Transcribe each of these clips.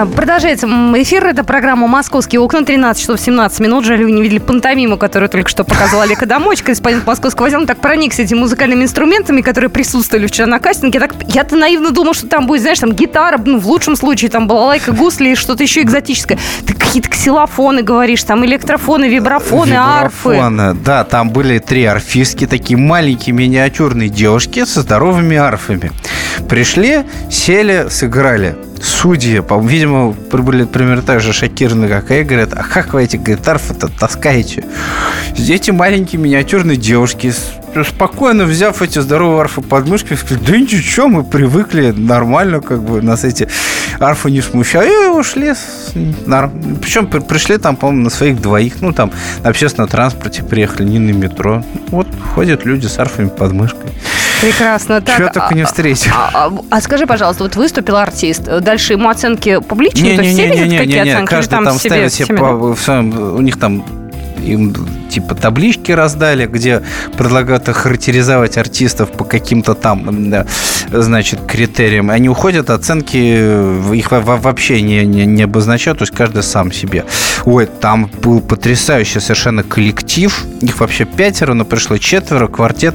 А, продолжается эфир. Это программа «Московские окна». 13 часов 17 минут. Жаль, вы не видели пантомиму, которую только что показал Олег Адамович, корреспондент московского отдела. так проникся этими музыкальными инструментами, которые присутствовали вчера на кастинге. Я так, я-то наивно думал, что там будет, знаешь, там гитара, ну, в лучшем случае, там балалайка, гусли и что-то еще экзотическое. Ты какие-то ксилофоны говоришь, там электрофоны, вибрафоны, арфы. Да. Там были три арфистки, такие маленькие миниатюрные девушки со здоровыми арфами. Пришли, сели, сыграли судьи, видимо, были примерно так же шокированы, как и, говорят, а как вы эти гитарфы-то таскаете? Эти маленькие миниатюрные девушки, спокойно взяв эти здоровые арфы под мышкой, сказали, да ничего, мы привыкли, нормально, как бы нас эти арфы не смущают. И ушли. Причем пришли там, по-моему, на своих двоих, ну, там, на общественном транспорте приехали, не на метро. Вот ходят люди с арфами под мышкой. Прекрасно. Так, Чего только не встретил. А, а, а, а скажи, пожалуйста, вот выступил артист, дальше ему оценки публичные? Не, не, не, не, не, не, не, каждый там, там ставит себе, по, в своем, у них там им типа таблички раздали, где предлагают характеризовать артистов по каким-то там, значит, критериям. Они уходят, оценки их вообще не, не, не обозначают, то есть каждый сам себе. Ой, там был потрясающий совершенно коллектив, их вообще пятеро, но пришло четверо, квартет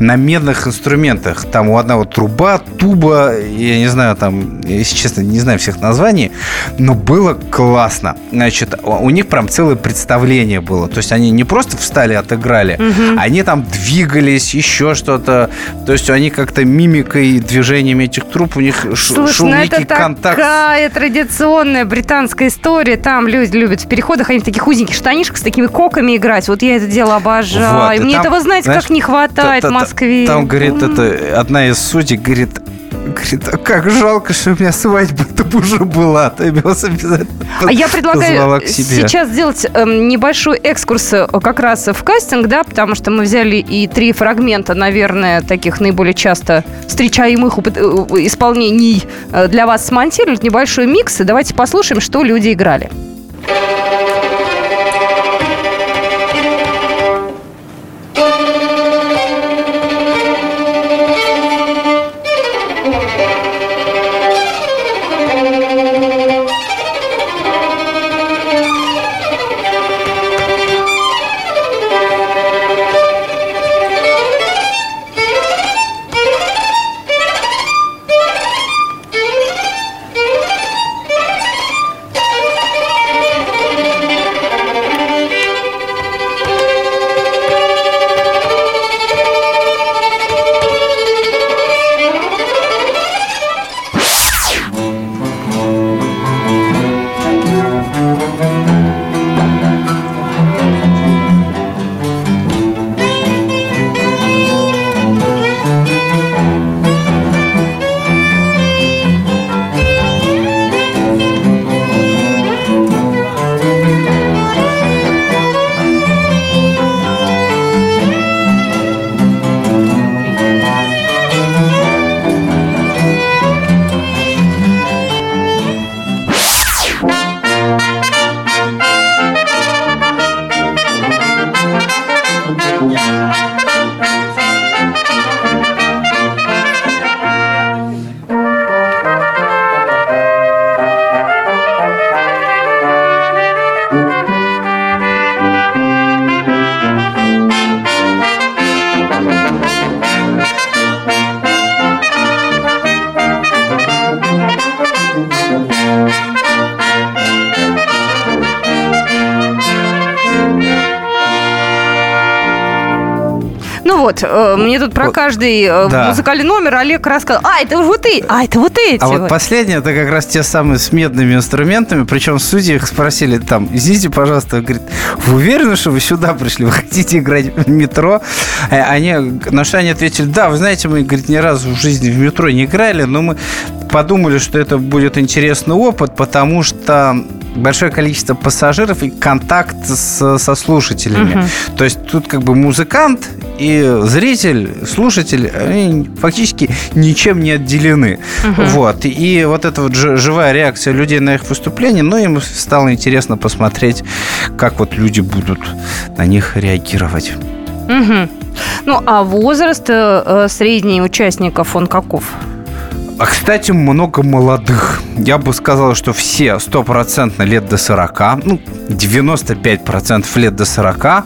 на медных инструментах. Там у одного труба, туба, я не знаю, там, если честно, не знаю всех названий, но было классно. Значит, у них прям целое представление было. То есть они не просто встали, отыграли. Угу. Они там двигались, еще что-то. То есть они как-то мимикой, движениями этих труп, у них Слушай, шел ну некий это контакт. такая традиционная британская история. Там люди любят в переходах, они в таких узеньких штанишках с такими коками играть. Вот я это дело обожаю. Вот, Мне там, этого, знаете, знаешь, как не хватает в Москве. Там, говорит, это одна из судей, говорит, Говорит, а как жалко, что у меня свадьба-то уже была. Ты вас обязательно А я предлагаю сейчас сделать э, небольшой экскурс э, как раз в кастинг, да, потому что мы взяли и три фрагмента, наверное, таких наиболее часто встречаемых э, исполнений э, для вас смонтировали. Небольшой микс. И давайте послушаем, что люди играли. Вот, э, мне тут про каждый э, да. музыкальный номер Олег рассказал. А, это вот ты, а, это вот эти. А вот, вот последнее, это как раз те самые с медными инструментами, причем судьи их спросили там, извините, пожалуйста, говорит, вы уверены, что вы сюда пришли, вы хотите играть в метро? Э, они, на что они ответили, да, вы знаете, мы, говорит, ни разу в жизни в метро не играли, но мы подумали, что это будет интересный опыт, потому что большое количество пассажиров и контакт с, со слушателями. Угу. То есть тут как бы музыкант и зритель, слушатель, они фактически ничем не отделены. Угу. Вот. И вот эта вот живая реакция людей на их выступление, ну, им стало интересно посмотреть, как вот люди будут на них реагировать. Угу. Ну, а возраст э, э средний участников, он каков? А, кстати, много молодых. Я бы сказал, что все стопроцентно лет до 40, ну, 95% лет до 40.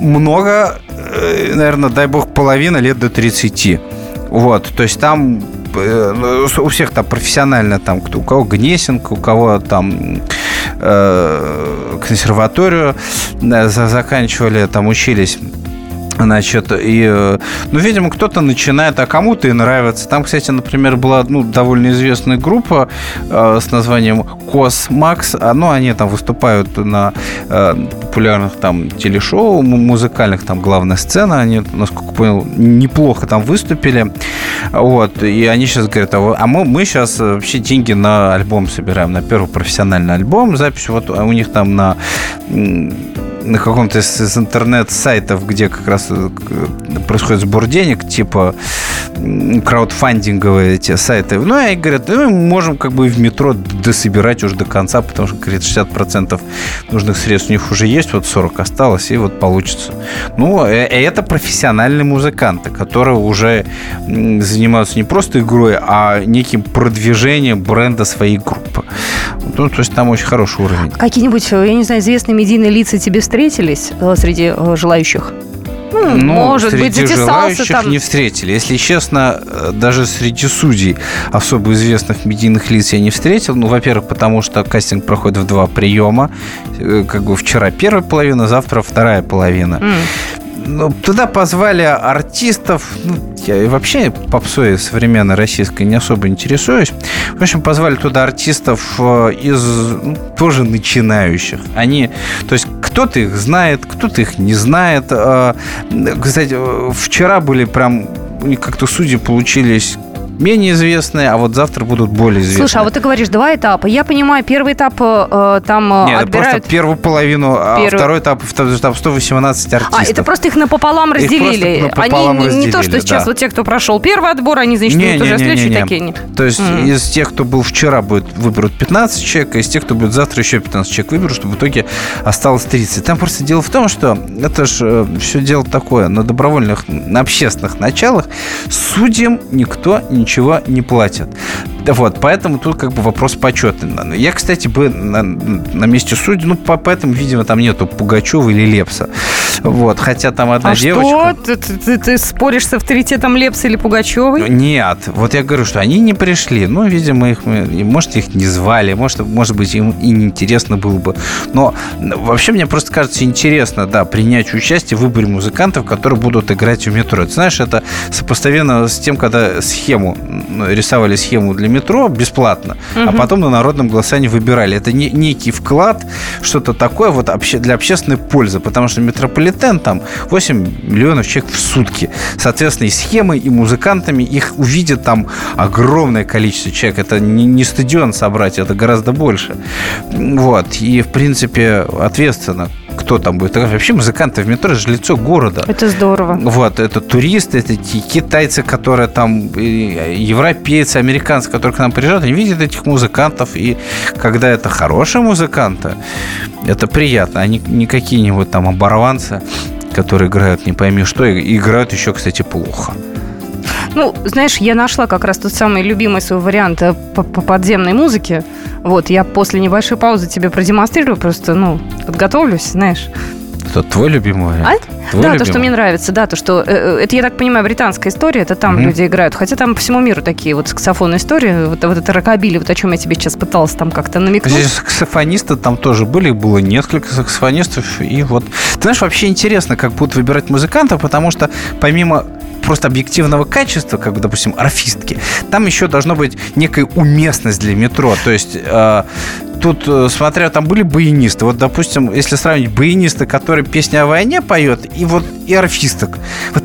Много, э, наверное, дай бог, половина лет до 30. Вот, то есть там э, у всех там профессионально, там, у кого Гнесинг, у кого там э, консерваторию заканчивали, там учились Значит, и, э, ну, видимо, кто-то начинает, а кому-то и нравится. Там, кстати, например, была ну, довольно известная группа э, с названием Космакс. А, ну, они там выступают на э, популярных там телешоу музыкальных, там главная сцена. Они, насколько понял, неплохо там выступили. Вот, и они сейчас говорят, а, а мы, мы сейчас вообще деньги на альбом собираем, на первый профессиональный альбом. Запись вот у них там на на каком-то из, интернет-сайтов, где как раз э, происходит сбор денег, типа краудфандинговые эти сайты. Ну, и говорят, ну, мы можем как бы в метро дособирать уже до конца, потому что, говорит, 60% нужных средств у них уже есть, вот 40 осталось, и вот получится. Ну, э, это профессиональные музыканты, которые уже занимаются не просто игрой, а неким продвижением бренда своей группы. Ну, то есть там очень хороший уровень. Какие-нибудь, э, я не знаю, известные медийные лица тебе встретились э, среди э, желающих? Ну, ну, может среди быть, затесался там. не встретили. Если честно, даже среди судей особо известных медийных лиц я не встретил. Ну, во-первых, потому что кастинг проходит в два приема. Как бы вчера первая половина, завтра вторая половина. Mm ну, туда позвали артистов. Ну, я вообще попсой современной российской не особо интересуюсь. В общем, позвали туда артистов э, из ну, тоже начинающих. Они, то есть кто-то их знает, кто-то их не знает. Э, кстати, вчера были прям как-то судьи получились менее известные, а вот завтра будут более известные. Слушай, а вот ты говоришь два этапа. Я понимаю, первый этап э, там э, Нет, отбирают... просто первую половину, первый... а второй этап, второй этап 118 артистов. А, это просто их напополам разделили. Их напополам они разделили, не то, что сейчас да. вот те, кто прошел первый отбор, они, значит, не, будут не, уже не, следующие не, не. такие. То есть mm. из тех, кто был вчера, будет выберут 15 человек, а из тех, кто будет завтра, еще 15 человек выберут, чтобы в итоге осталось 30. Там просто дело в том, что это же э, все дело такое, на добровольных, на общественных началах судьям никто ничего не платит платят. Вот, поэтому тут как бы вопрос почетный. Я, кстати, бы на, на месте судьи, ну, по, поэтому, видимо, там нету Пугачева или Лепса. Вот, хотя там одна а девочка... что? Ты, ты, ты споришь с авторитетом Лепса или Пугачевой? Нет, вот я говорю, что они не пришли. Ну, видимо, их, может, их не звали, может, может быть, им и неинтересно было бы. Но вообще мне просто кажется интересно, да, принять участие в выборе музыкантов, которые будут играть в метро. Ты знаешь, это сопоставимо с тем, когда схему, рисовали схему для метро бесплатно, угу. а потом на народном голосовании выбирали. Это не, некий вклад, что-то такое вот для общественной пользы, потому что метрополитен там 8 миллионов человек в сутки. Соответственно, и схемы, и музыкантами их увидят там огромное количество человек. Это не, не стадион собрать, это гораздо больше. Вот. И, в принципе, ответственно кто там будет. Вообще музыканты в метро – это же лицо города. Это здорово. Вот, это туристы, это китайцы, которые там, европейцы, американцы, которые к нам приезжают, они видят этих музыкантов, и когда это хорошие музыканты, это приятно, они не какие-нибудь там оборванцы, которые играют не пойми что, и играют еще, кстати, плохо. Ну, знаешь, я нашла как раз тот самый любимый свой вариант э, по, по подземной музыке. Вот, я после небольшой паузы тебе продемонстрирую, просто, ну, подготовлюсь, знаешь. Это твой любимый вариант? А? Твой да, любимый? то, что мне нравится, да, то, что э, э, это, я так понимаю, британская история, это там mm-hmm. люди играют, хотя там по всему миру такие вот саксофонные истории, вот, вот это рокобили, вот о чем я тебе сейчас пыталась там как-то намекнуть. Здесь саксофонисты там тоже были, было несколько саксофонистов, и вот, ты знаешь, вообще интересно, как будут выбирать музыкантов, потому что помимо просто объективного качества, как, бы, допустим, орфистки, там еще должно быть некая уместность для метро. То есть э, тут, э, смотря, там были баянисты. Вот, допустим, если сравнить баяниста, который песни о войне поет, и вот и орфисток. Вот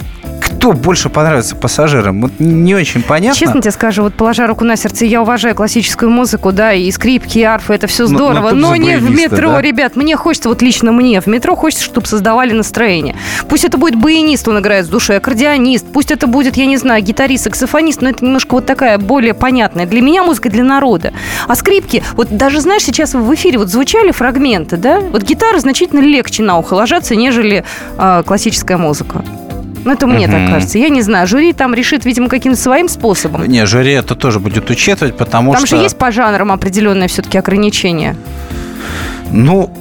кто больше понравится пассажирам? Вот не очень понятно. Честно тебе скажу, вот положа руку на сердце, я уважаю классическую музыку, да, и скрипки, и арфы, это все здорово, но, но, но не в метро, да? ребят. Мне хочется, вот лично мне, в метро хочется, чтобы создавали настроение. Пусть это будет баянист, он играет с душой, аккордеонист, пусть это будет, я не знаю, гитарист, саксофонист, но это немножко вот такая более понятная. Для меня музыка для народа. А скрипки, вот даже, знаешь, сейчас в эфире вот звучали фрагменты, да? Вот гитара значительно легче на ухо ложатся, нежели э, классическая музыка. Ну, это мне так кажется. Я не знаю, жюри там решит, видимо, каким-то своим способом. Не, жюри это тоже будет учитывать, потому Там что... же есть по жанрам определенное все-таки ограничение. Ну,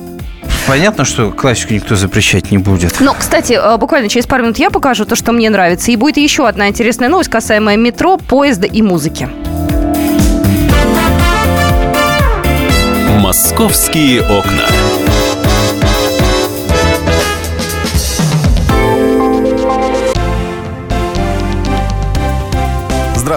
Понятно, что классику никто запрещать не будет. Но, кстати, э, буквально через пару минут я покажу то, что мне нравится. И будет еще одна интересная новость, касаемая метро, поезда и музыки. Московские окна.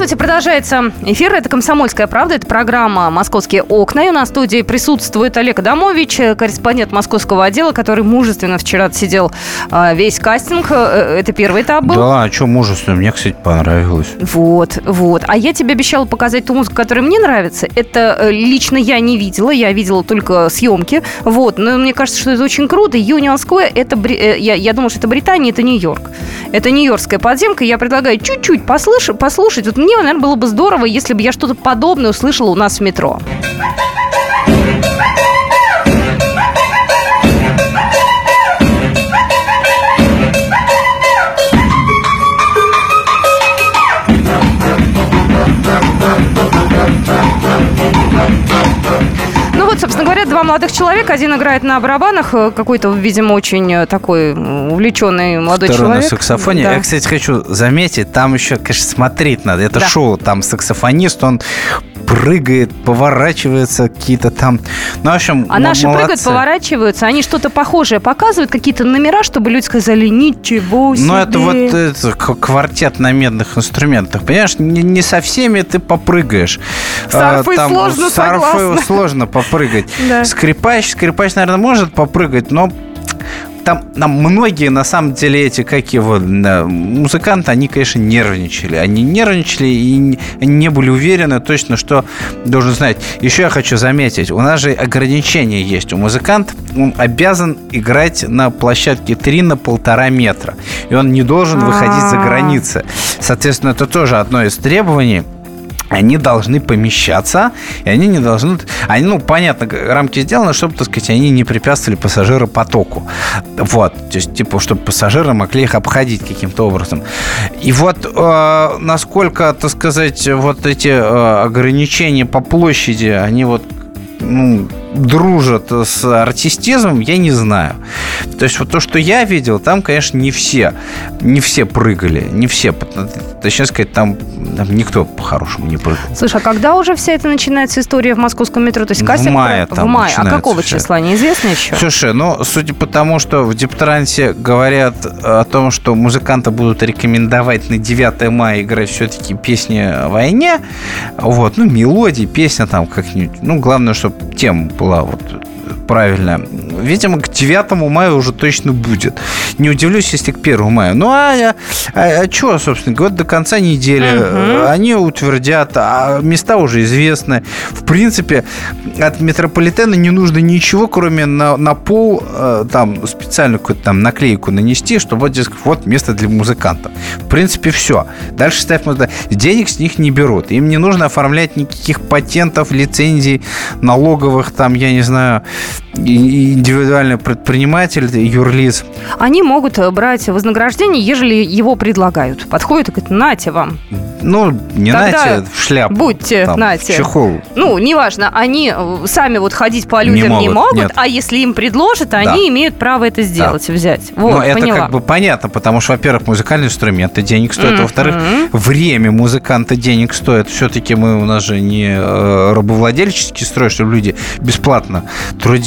Здравствуйте, продолжается эфир. Это «Комсомольская правда», это программа «Московские окна». И у нас в студии присутствует Олег Адамович, корреспондент московского отдела, который мужественно вчера сидел а, весь кастинг. Э, это первый этап был. Да, а что мужественно? Мне, кстати, понравилось. Вот, вот. А я тебе обещала показать ту музыку, которая мне нравится. Это э, лично я не видела, я видела только съемки. Вот, но мне кажется, что это очень круто. Union Square, это, э, я, я думаю, что это Британия, это Нью-Йорк. Это нью-йоркская подземка. Я предлагаю чуть-чуть послушать, послушать. Вот мне, наверное, было бы здорово, если бы я что-то подобное услышала у нас в метро. Собственно говоря, два молодых человека. Один играет на барабанах, э, какой-то, видимо, очень э, такой увлеченный молодой Второй человек. на саксофоне. Да. Я, кстати, хочу заметить, там еще, конечно, смотреть надо. Это Да. шоу, там саксофонист, он прыгает, поворачивается, какие-то там... Ну, в общем, А наши прыгают, молодцы. поворачиваются, они что-то похожее показывают, какие-то номера, чтобы люди сказали «Ничего себе!» Ну, это вот это, к- квартет на медных инструментах. Понимаешь, не, не со всеми ты попрыгаешь. А, сложно, с арфой согласна. сложно попрыгать. Да. Скрипач, скрипач, наверное, может попрыгать, но там, там многие, на самом деле, эти, как его, музыканты, они, конечно, нервничали. Они нервничали и не- были уверены точно, что должен знать. Еще я хочу заметить, у нас же ограничения есть. У музыканта он обязан играть на площадке 3 на полтора метра. И он не должен выходить за А. границы. Соответственно, это тоже одно из требований они должны помещаться, и они не должны... Они, ну, понятно, рамки сделаны, чтобы, так сказать, они не препятствовали пассажиропотоку. Вот. То есть, типа, чтобы пассажиры могли их обходить каким-то образом. И вот э, насколько, так сказать, вот эти э, ограничения по площади, они вот ну, дружат с артистизмом, я не знаю. То есть вот то, что я видел, там, конечно, не все, не все прыгали, не все. Точнее сказать, там, там никто по-хорошему не прыгал. Слушай, а когда уже вся эта начинается история в московском метро? То есть В кастинг мае про- там в мае. А какого всё. числа? Неизвестно еще? Слушай, ну, судя по тому, что в Дептрансе говорят о том, что музыканты будут рекомендовать на 9 мая играть все-таки песни о войне, вот, ну, мелодии, песня там как-нибудь, ну, главное, чтобы тема вот правильно. Видимо, к 9 мая уже точно будет. Не удивлюсь, если к 1 мая. Ну, а, а, что, собственно говоря, до конца недели Мгм. они утвердят, а места уже известны. В принципе, от метрополитена не нужно ничего, кроме на, на пол э, там специальную какую-то там наклейку нанести, чтобы вот, дескать, вот место для музыкантов. В принципе, все. Дальше ставь музыка. Денег с них не берут. Им не нужно оформлять никаких патентов, лицензий, налоговых, там, я не знаю, индивидуальный предприниматель, юрлиц. Они могут э, брать вознаграждение, ежели его предлагают. Подходит и говорит, нате вам. Ну, не Тогда нате в шляпу. будьте, там, нате. в чехол. Ну, неважно, они э, сами вот ходить по Не людям не могут, могут, нет. а если им предложат, они имеют право это сделать, взять. Вот, Ну, это поняла. как бы понятно, потому что, во-первых, музыкальные инструменты денег стоят, а Мгм. во-вторых, время музыканта денег стоит. Все-таки мы у нас же не э, рабовладельческий строй, чтобы люди бесплатно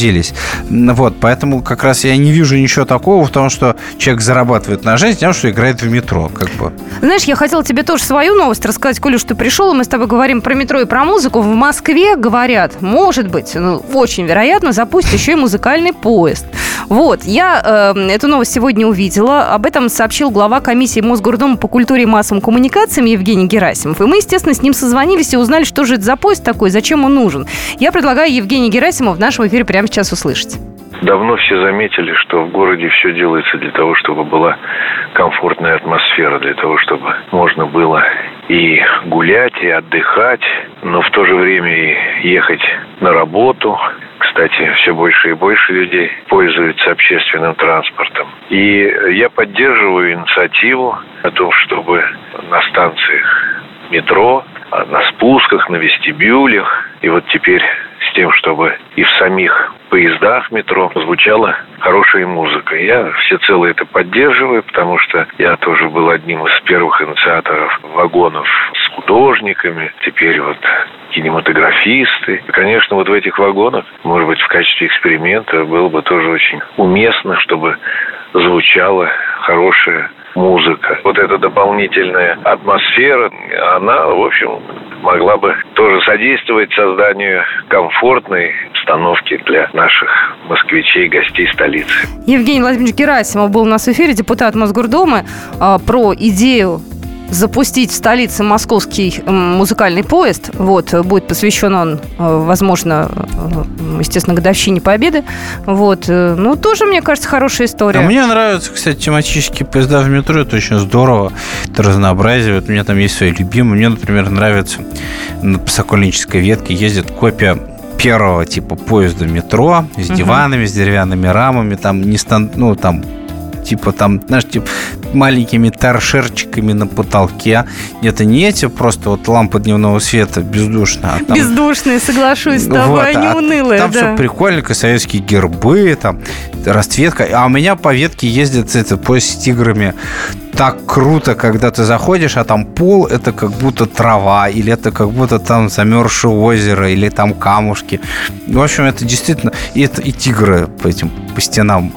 потрудились. Вот, поэтому как раз я не вижу ничего такого в том, что человек зарабатывает на жизнь тем, что играет в метро. Как бы. Знаешь, я хотела тебе тоже свою новость рассказать, Коля, что пришел, и мы с тобой говорим про метро и про музыку. В Москве, говорят, может быть, ну, очень вероятно, запустят еще и музыкальный поезд. Вот, я э, эту новость сегодня увидела. Об этом сообщил глава комиссии Мосгордума по культуре и массовым коммуникациям Евгений Герасимов. И мы, естественно, с ним созвонились и узнали, что же это за поезд такой, зачем он нужен. Я предлагаю Евгений Герасимов в нашем эфире прямо сейчас услышать. Давно все заметили, что в городе все делается для того, чтобы была комфортная атмосфера, для того, чтобы можно было и гулять, и отдыхать, но в то же время и ехать на работу. Кстати, все больше и больше людей пользуются общественным транспортом. И я поддерживаю инициативу о том, чтобы на станциях метро, на спусках, на вестибюлях, и вот теперь с тем, чтобы и в самих поездах метро звучала хорошая музыка. Я всецело это поддерживаю, потому что я тоже был одним из первых инициаторов вагонов с художниками. Теперь вот кинематографисты. И, конечно, вот в этих вагонах, может быть, в качестве эксперимента было бы тоже очень уместно, чтобы звучала хорошая музыка. Вот эта дополнительная атмосфера, она, в общем, могла бы тоже содействовать созданию комфортной обстановки для наших москвичей, гостей столицы. Евгений Владимирович Герасимов был у нас в эфире, депутат Мосгордумы, а, про идею запустить в столице московский музыкальный поезд. Вот, будет посвящен он, э, возможно, э, естественно, годовщине Победы. Вот, э, ну, тоже, мне кажется, хорошая история. А мне нравятся, кстати, тематические поезда в метро, это очень здорово, это разнообразие. Вот у меня там есть свои любимые. Мне, например, нравится на Сокольнической ветке ездит копия первого типа поезда метро с диванами, с деревянными рамами, там не стан, ну там типа там, знаешь, типа маленькими торшерчиками на потолке. Это не эти просто вот лампы дневного света бездушно. А там... Бездушные, соглашусь с тобой, вот, они а унылые. Там да. все прикольненько, советские гербы, там расцветка. А у меня по ветке ездит это поезд с тиграми. Так круто, когда ты заходишь, а там пол это как будто трава, или это как будто там замерзшее озеро, или там камушки. В общем, это действительно... И, это, и тигры по этим по стенам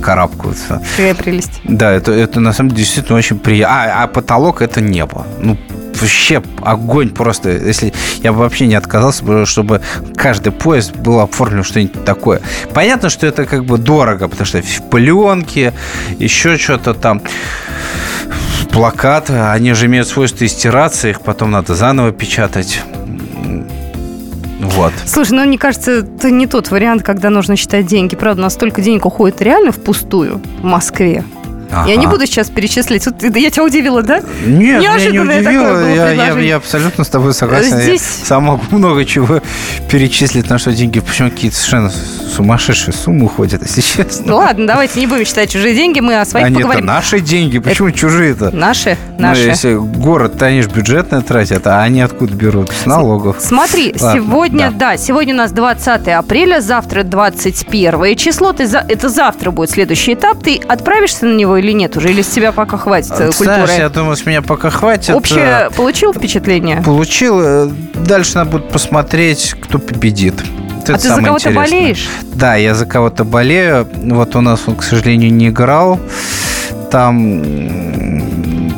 карабкаются. Какая прелесть. Да, это, это на самом деле действительно очень приятно. А, а потолок это небо. Ну, вообще огонь просто. Если я бы вообще не отказался, чтобы каждый поезд был оформлен что-нибудь такое. Понятно, что это как бы дорого, потому что в пленке, еще что-то там плакаты, они же имеют свойство стираться, их потом надо заново печатать. Вот. Слушай, ну мне кажется, это не тот вариант, когда нужно считать деньги. Правда, настолько денег уходит реально впустую в Москве. Ага. Я не буду сейчас перечислить. Я тебя удивила, да? Нет, Неожиданное меня не удивило. Я, я, я абсолютно с тобой согласен. Здесь... Я сам могу много чего перечислить, на что деньги. Почему какие-то совершенно сумасшедшие суммы уходят, если честно. Ну ладно, давайте не будем считать чужие деньги, мы о своих они поговорим. это наши деньги, почему это... чужие-то? Наши, ну, наши. Ну, если город-то они же бюджетные тратят, а они откуда берут? С налогов. Смотри, ладно, сегодня, да. да, сегодня у нас 20 апреля, завтра 21 число. Ты за... Это завтра будет следующий этап. Ты отправишься на него или нет уже? Или с тебя пока хватит э, культуры? Знаешь, я думаю, с меня пока хватит. Общее получил впечатление? Получил. Э, дальше надо будет посмотреть, кто победит. Это а ты за кого-то болеешь? Да, я за кого-то болею. Вот у нас он, к сожалению, не играл. Там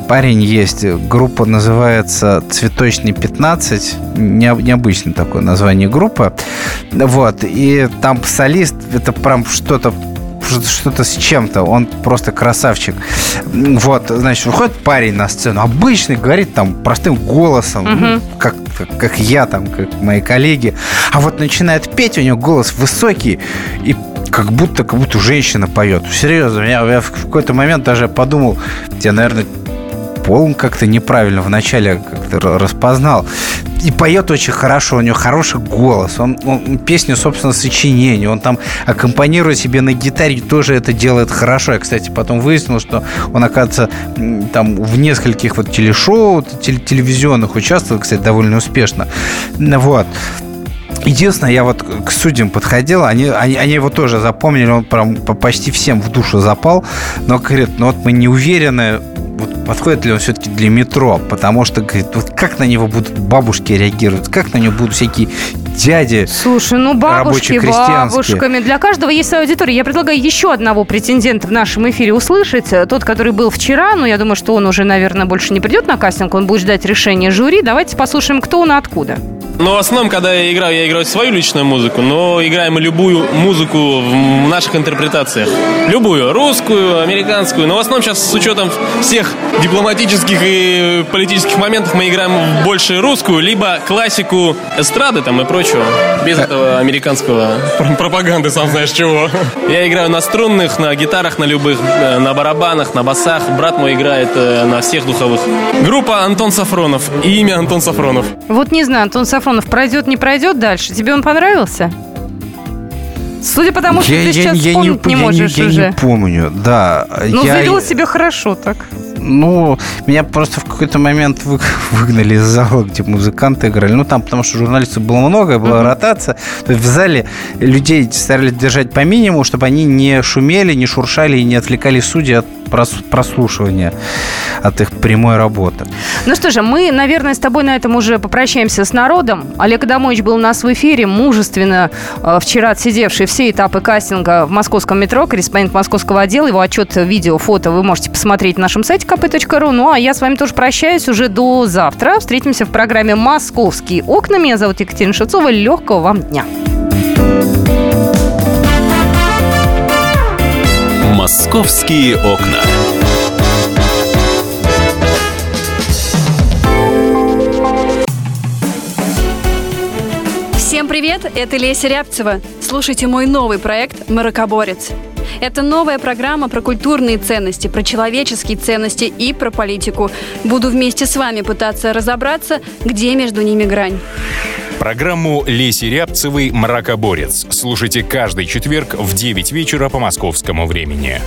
парень есть, группа называется «Цветочный 15», необычное такое название группы. Вот, и там солист, это прям что-то что-то с чем-то. Он просто красавчик. Вот, значит, выходит парень на сцену, обычный, говорит там простым голосом, угу. ну, как, как, как я там, как мои коллеги. А вот начинает петь, у него голос высокий, и как будто, как будто женщина поет. Серьезно, я, я в какой-то момент даже подумал, тебе, наверное, пол как-то неправильно вначале как-то распознал. И поет очень хорошо, у него хороший голос. Он, он песню, собственно, сочинение. Он там аккомпанирует себе на гитаре, тоже это делает хорошо. Я, кстати, потом выяснил, что он, оказывается, там в нескольких вот телешоу, телевизионных участвовал, кстати, довольно успешно. Вот. Единственное, я вот к судьям подходил, они, они, они его тоже запомнили, он прям почти всем в душу запал, но говорит, ну вот мы не уверены, подходит ли он все-таки для метро, потому что, говорит, вот как на него будут бабушки реагировать, как на него будут всякие дяди. Слушай, ну бабушки, бабушками. Для каждого есть своя аудитория. Я предлагаю еще одного претендента в нашем эфире услышать. Тот, который был вчера, но я думаю, что он уже, наверное, больше не придет на кастинг. Он будет ждать решения жюри. Давайте послушаем, кто он и откуда. Но в основном, когда я играю, я играю свою личную музыку, но играем мы любую музыку в наших интерпретациях. Любую, русскую, американскую. Но в основном сейчас с учетом всех дипломатических и политических моментов мы играем больше русскую, либо классику эстрады там и прочего. Без этого американского пр- пропаганды, сам знаешь чего. Я играю на струнных, на гитарах, на любых, э, на барабанах, на басах. Брат мой играет э, на всех духовых. Группа Антон Сафронов. И имя Антон Сафронов. Вот не знаю, Антон Сафронов пройдет, не пройдет дальше. Тебе он понравился? Судя по тому, что ты сейчас вспомнить не, я можешь я уже. не помню, да. Ну, я, завел себя хорошо так. Ну, меня просто в какой-то момент вы- выгнали из зала, где музыканты играли. Ну, там, потому что журналистов было много, была ротация. То есть в зале людей старались держать по минимуму, чтобы они не шумели, не шуршали и не отвлекали судьи от прос- прослушивания, от их прямой работы. Ну что же, мы, наверное, с тобой на этом уже попрощаемся с народом. Олег Адамович был у нас в эфире, мужественно э, вчера отсидевший все этапы кастинга в московском метро, корреспондент московского отдела. Его отчет, видео, фото вы можете посмотреть на нашем сайте kp.ru. Ну, а я с вами тоже прощаюсь уже до завтра. Встретимся в программе «Московские окна». Меня зовут Екатерина Шевцова. Легкого вам дня. «Московские окна». Всем привет, это Леся Рябцева. Слушайте мой новый проект «Маракоборец». Это новая программа про культурные ценности, про человеческие ценности и про политику. Буду вместе с вами пытаться разобраться, где между ними грань. Программу Леси Рябцевой «Мракоборец» слушайте каждый четверг в 9 вечера по московскому времени.